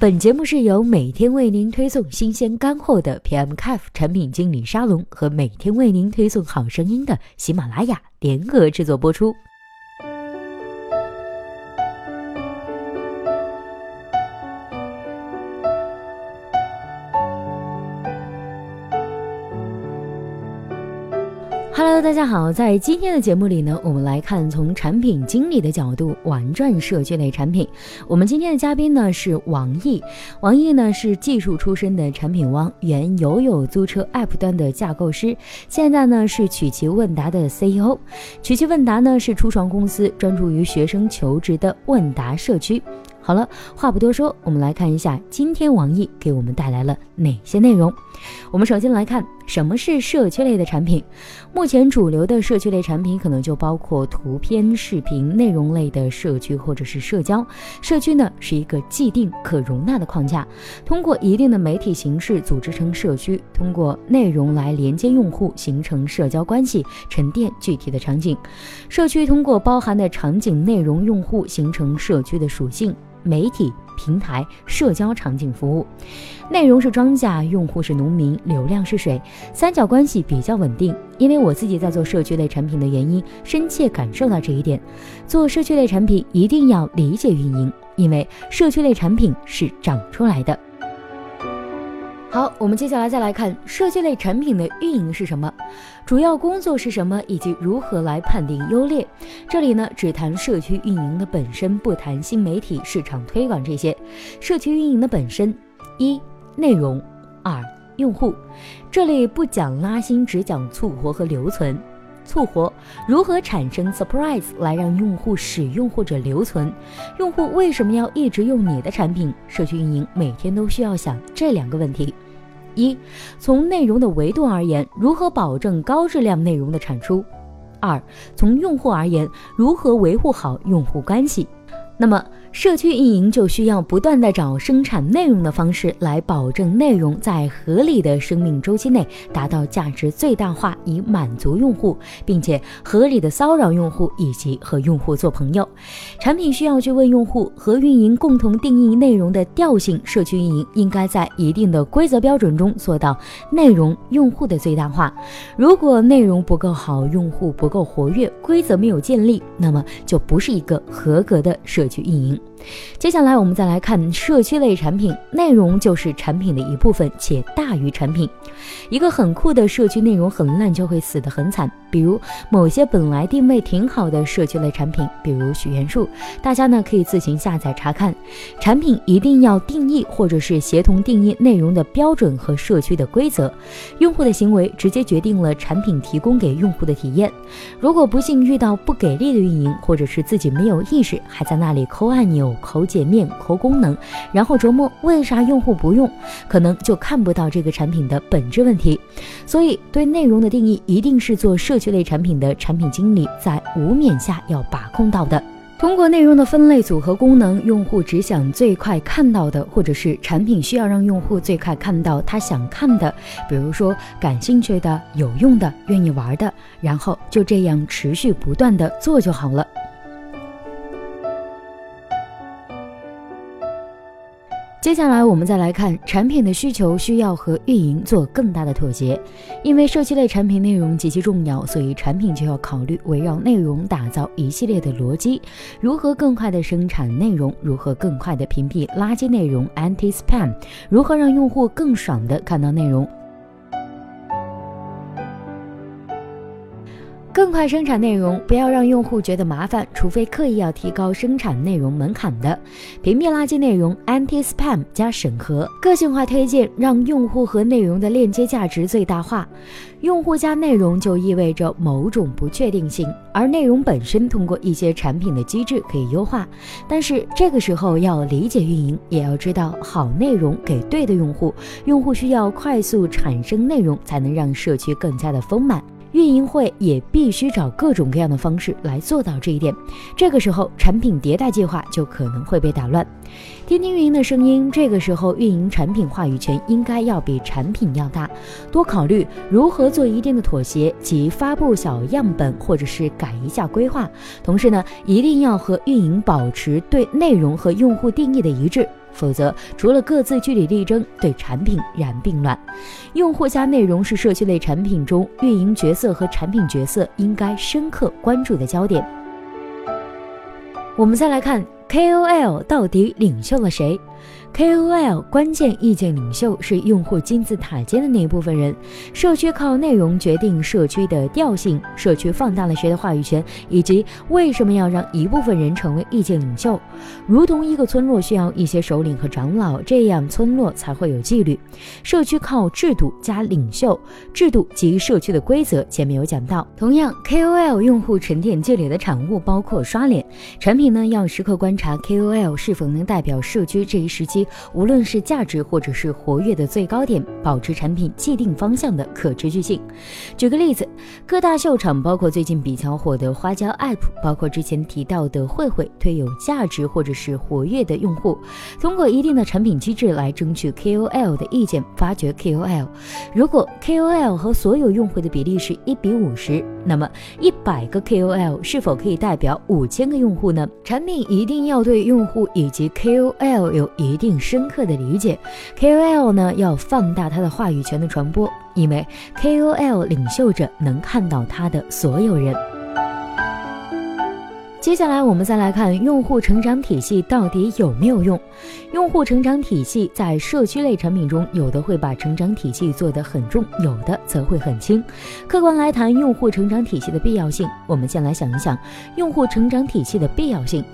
本节目是由每天为您推送新鲜干货的 PM Cafe 产品经理沙龙和每天为您推送好声音的喜马拉雅联合制作播出。Hello，大家好，在今天的节目里呢，我们来看从产品经理的角度玩转社区类产品。我们今天的嘉宾呢是王毅，王毅呢是技术出身的产品汪，原友友租车 App 端的架构师，现在呢是曲奇问答的 CEO。曲奇问答呢是初创公司，专注于学生求职的问答社区。好了，话不多说，我们来看一下今天网易给我们带来了哪些内容。我们首先来看什么是社区类的产品。目前主流的社区类产品可能就包括图片、视频、内容类的社区或者是社交。社区呢是一个既定可容纳的框架，通过一定的媒体形式组织成社区，通过内容来连接用户，形成社交关系，沉淀具体的场景。社区通过包含的场景、内容、用户形成社区的属性。媒体平台、社交场景服务，内容是庄稼，用户是农民，流量是水，三角关系比较稳定。因为我自己在做社区类产品的原因，深切感受到这一点。做社区类产品一定要理解运营，因为社区类产品是长出来的。好，我们接下来再来看社区类产品的运营是什么，主要工作是什么，以及如何来判定优劣。这里呢只谈社区运营的本身，不谈新媒体、市场推广这些。社区运营的本身，一内容，二用户。这里不讲拉新，只讲促活和留存。促活如何产生 surprise 来让用户使用或者留存？用户为什么要一直用你的产品？社区运营每天都需要想这两个问题：一，从内容的维度而言，如何保证高质量内容的产出？二，从用户而言，如何维护好用户关系？那么。社区运营就需要不断的找生产内容的方式来保证内容在合理的生命周期内达到价值最大化，以满足用户，并且合理的骚扰用户以及和用户做朋友。产品需要去问用户和运营共同定义内容的调性。社区运营应该在一定的规则标准中做到内容用户的最大化。如果内容不够好，用户不够活跃，规则没有建立，那么就不是一个合格的社区运营。接下来我们再来看社区类产品，内容就是产品的一部分，且大于产品。一个很酷的社区内容很烂就会死得很惨，比如某些本来定位挺好的社区类产品，比如许愿树，大家呢可以自行下载查看。产品一定要定义或者是协同定义内容的标准和社区的规则，用户的行为直接决定了产品提供给用户的体验。如果不幸遇到不给力的运营，或者是自己没有意识，还在那里抠按钮。抠界面、抠功能，然后琢磨为啥用户不用，可能就看不到这个产品的本质问题。所以，对内容的定义，一定是做社区类产品的产品经理在无冕下要把控到的。通过内容的分类组合功能，用户只想最快看到的，或者是产品需要让用户最快看到他想看的，比如说感兴趣的、有用的、愿意玩的，然后就这样持续不断的做就好了。接下来我们再来看产品的需求需要和运营做更大的妥协，因为社区类产品内容极其重要，所以产品就要考虑围绕内容打造一系列的逻辑，如何更快的生产内容，如何更快的屏蔽垃圾内容 （anti spam），如何让用户更爽的看到内容。更快生产内容，不要让用户觉得麻烦，除非刻意要提高生产内容门槛的。屏蔽垃圾内容，anti spam 加审核，个性化推荐，让用户和内容的链接价值最大化。用户加内容就意味着某种不确定性，而内容本身通过一些产品的机制可以优化。但是这个时候要理解运营，也要知道好内容给对的用户，用户需要快速产生内容，才能让社区更加的丰满。运营会也必须找各种各样的方式来做到这一点。这个时候，产品迭代计划就可能会被打乱。听听运营的声音，这个时候运营产品话语权应该要比产品要大，多考虑如何做一定的妥协及发布小样本，或者是改一下规划。同时呢，一定要和运营保持对内容和用户定义的一致。否则，除了各自据理力争，对产品然并卵。用户加内容是社区类产品中运营角色和产品角色应该深刻关注的焦点。我们再来看 KOL 到底领袖了谁？KOL 关键意见领袖是用户金字塔尖的那一部分人，社区靠内容决定社区的调性，社区放大了谁的话语权，以及为什么要让一部分人成为意见领袖。如同一个村落需要一些首领和长老，这样村落才会有纪律。社区靠制度加领袖，制度及社区的规则前面有讲到。同样，KOL 用户沉淀积累的产物包括刷脸，产品呢要时刻观察 KOL 是否能代表社区这一时期。无论是价值或者是活跃的最高点，保持产品既定方向的可持续性。举个例子，各大秀场，包括最近比较火的花椒 App，包括之前提到的慧慧，推有价值或者是活跃的用户，通过一定的产品机制来争取 KOL 的意见，发掘 KOL。如果 KOL 和所有用户的比例是一比五十，那么一百个 KOL 是否可以代表五千个用户呢？产品一定要对用户以及 KOL 有一定。深刻的理解，KOL 呢要放大他的话语权的传播，因为 KOL 领袖着能看到他的所有人。接下来我们再来看用户成长体系到底有没有用。用户成长体系在社区类产品中，有的会把成长体系做得很重，有的则会很轻。客观来谈用户成长体系的必要性，我们先来想一想用户成长体系的必要性。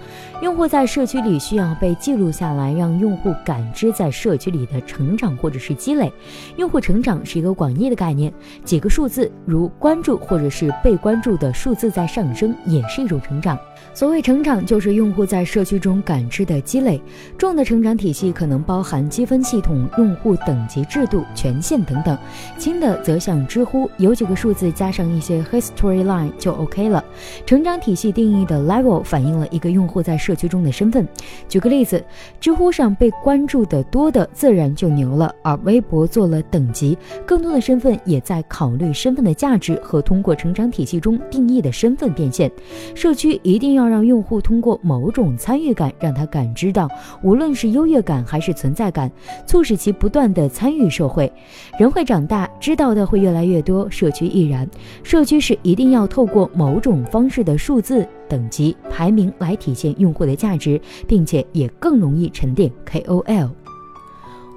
用户在社区里需要被记录下来，让用户感知在社区里的成长或者是积累。用户成长是一个广义的概念，几个数字如关注或者是被关注的数字在上升，也是一种成长。所谓成长，就是用户在社区中感知的积累。重的成长体系可能包含积分系统、用户等级制度、权限等等；轻的则像知乎，有几个数字加上一些 history line 就 OK 了。成长体系定义的 level 反映了一个用户在社区中的身份。举个例子，知乎上被关注的多的自然就牛了，而微博做了等级，更多的身份也在考虑身份的价值和通过成长体系中定义的身份变现。社区一定要。让用户通过某种参与感，让他感知到，无论是优越感还是存在感，促使其不断的参与社会。人会长大，知道的会越来越多，社区亦然。社区是一定要透过某种方式的数字等级排名来体现用户的价值，并且也更容易沉淀 KOL。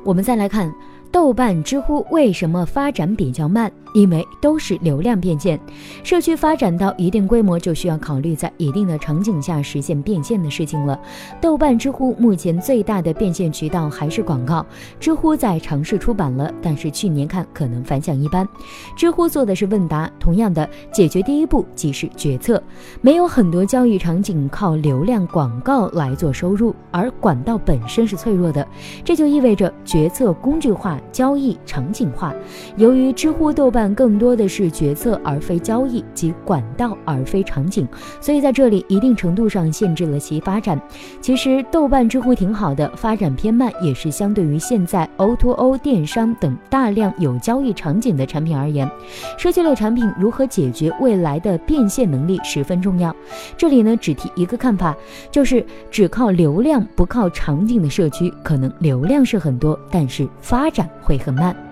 我们再来看豆瓣、知乎为什么发展比较慢。因为都是流量变现，社区发展到一定规模，就需要考虑在一定的场景下实现变现的事情了。豆瓣、知乎目前最大的变现渠道还是广告。知乎在尝试出版了，但是去年看可能反响一般。知乎做的是问答，同样的解决第一步即是决策。没有很多交易场景靠流量广告来做收入，而管道本身是脆弱的，这就意味着决策工具化、交易场景化。由于知乎、豆瓣。更多的是决策而非交易及管道而非场景，所以在这里一定程度上限制了其发展。其实豆瓣、知乎挺好的，发展偏慢也是相对于现在 O2O 电商等大量有交易场景的产品而言，社区类产品如何解决未来的变现能力十分重要。这里呢只提一个看法，就是只靠流量不靠场景的社区，可能流量是很多，但是发展会很慢。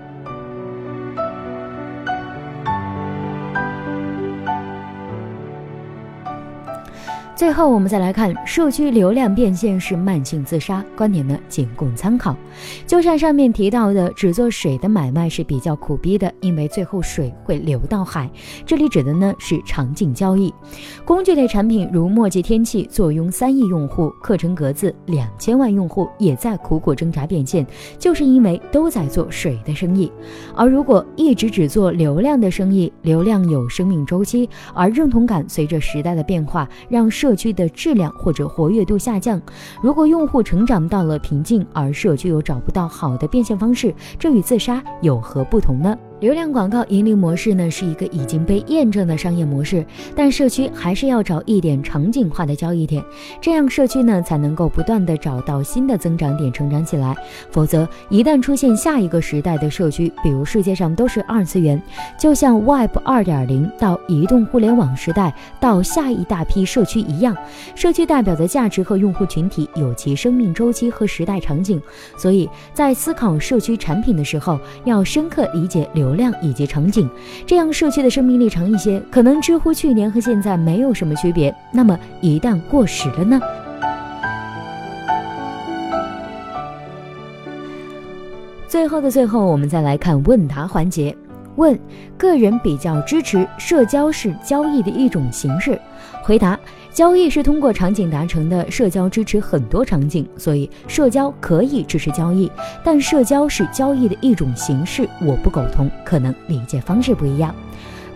最后，我们再来看社区流量变现是慢性自杀，观点呢仅供参考。就像上面提到的，只做水的买卖是比较苦逼的，因为最后水会流到海。这里指的呢是场景交易。工具类产品如墨迹天气，坐拥三亿用户；课程格子两千万用户，也在苦苦挣扎变现，就是因为都在做水的生意。而如果一直只做流量的生意，流量有生命周期，而认同感随着时代的变化，让社社区的质量或者活跃度下降。如果用户成长到了瓶颈，而社区又找不到好的变现方式，这与自杀有何不同呢？流量广告盈利模式呢是一个已经被验证的商业模式，但社区还是要找一点场景化的交易点，这样社区呢才能够不断的找到新的增长点，成长起来。否则，一旦出现下一个时代的社区，比如世界上都是二次元，就像 Web 二点零到移动互联网时代到下一大批社区一样，社区代表的价值和用户群体有其生命周期和时代场景，所以在思考社区产品的时候，要深刻理解流。流量以及场景，这样社区的生命力长一些。可能知乎去年和现在没有什么区别，那么一旦过时了呢？最后的最后，我们再来看问答环节。问：个人比较支持社交是交易的一种形式。回答。交易是通过场景达成的，社交支持很多场景，所以社交可以支持交易，但社交是交易的一种形式，我不苟同，可能理解方式不一样。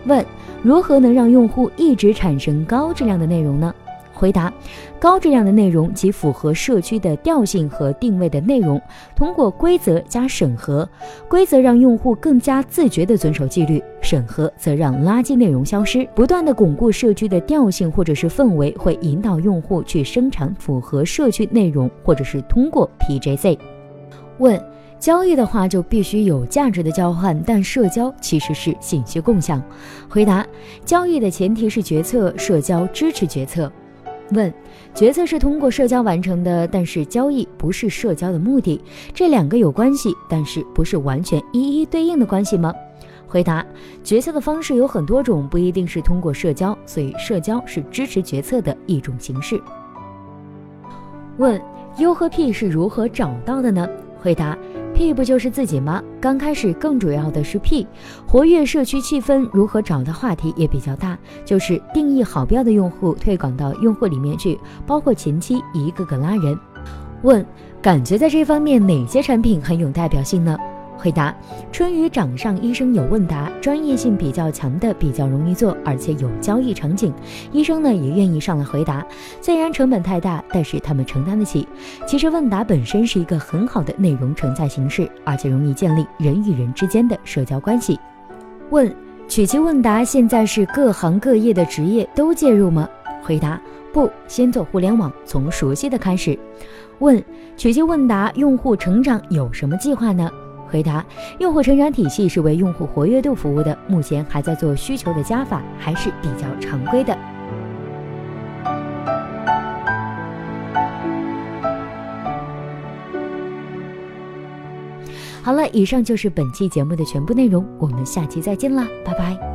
问：如何能让用户一直产生高质量的内容呢？回答：高质量的内容及符合社区的调性和定位的内容，通过规则加审核。规则让用户更加自觉地遵守纪律，审核则让垃圾内容消失。不断的巩固社区的调性或者是氛围，会引导用户去生产符合社区内容，或者是通过 PJC。问：交易的话就必须有价值的交换，但社交其实是信息共享。回答：交易的前提是决策，社交支持决策。问：决策是通过社交完成的，但是交易不是社交的目的，这两个有关系，但是不是完全一一对应的关系吗？回答：决策的方式有很多种，不一定是通过社交，所以社交是支持决策的一种形式。问：U 和 P 是如何找到的呢？回答。P 不就是自己吗？刚开始更主要的是 P，活跃社区气氛，如何找的话题也比较大，就是定义好标的用户，推广到用户里面去，包括前期一个个拉人。问：感觉在这方面哪些产品很有代表性呢？回答：春雨掌上医生有问答，专业性比较强的，比较容易做，而且有交易场景，医生呢也愿意上来回答。虽然成本太大，但是他们承担得起。其实问答本身是一个很好的内容承载形式，而且容易建立人与人之间的社交关系。问：曲奇问答现在是各行各业的职业都介入吗？回答：不，先做互联网，从熟悉的开始。问：曲奇问答用户成长有什么计划呢？回答：用户成长体系是为用户活跃度服务的，目前还在做需求的加法，还是比较常规的。好了，以上就是本期节目的全部内容，我们下期再见啦，拜拜。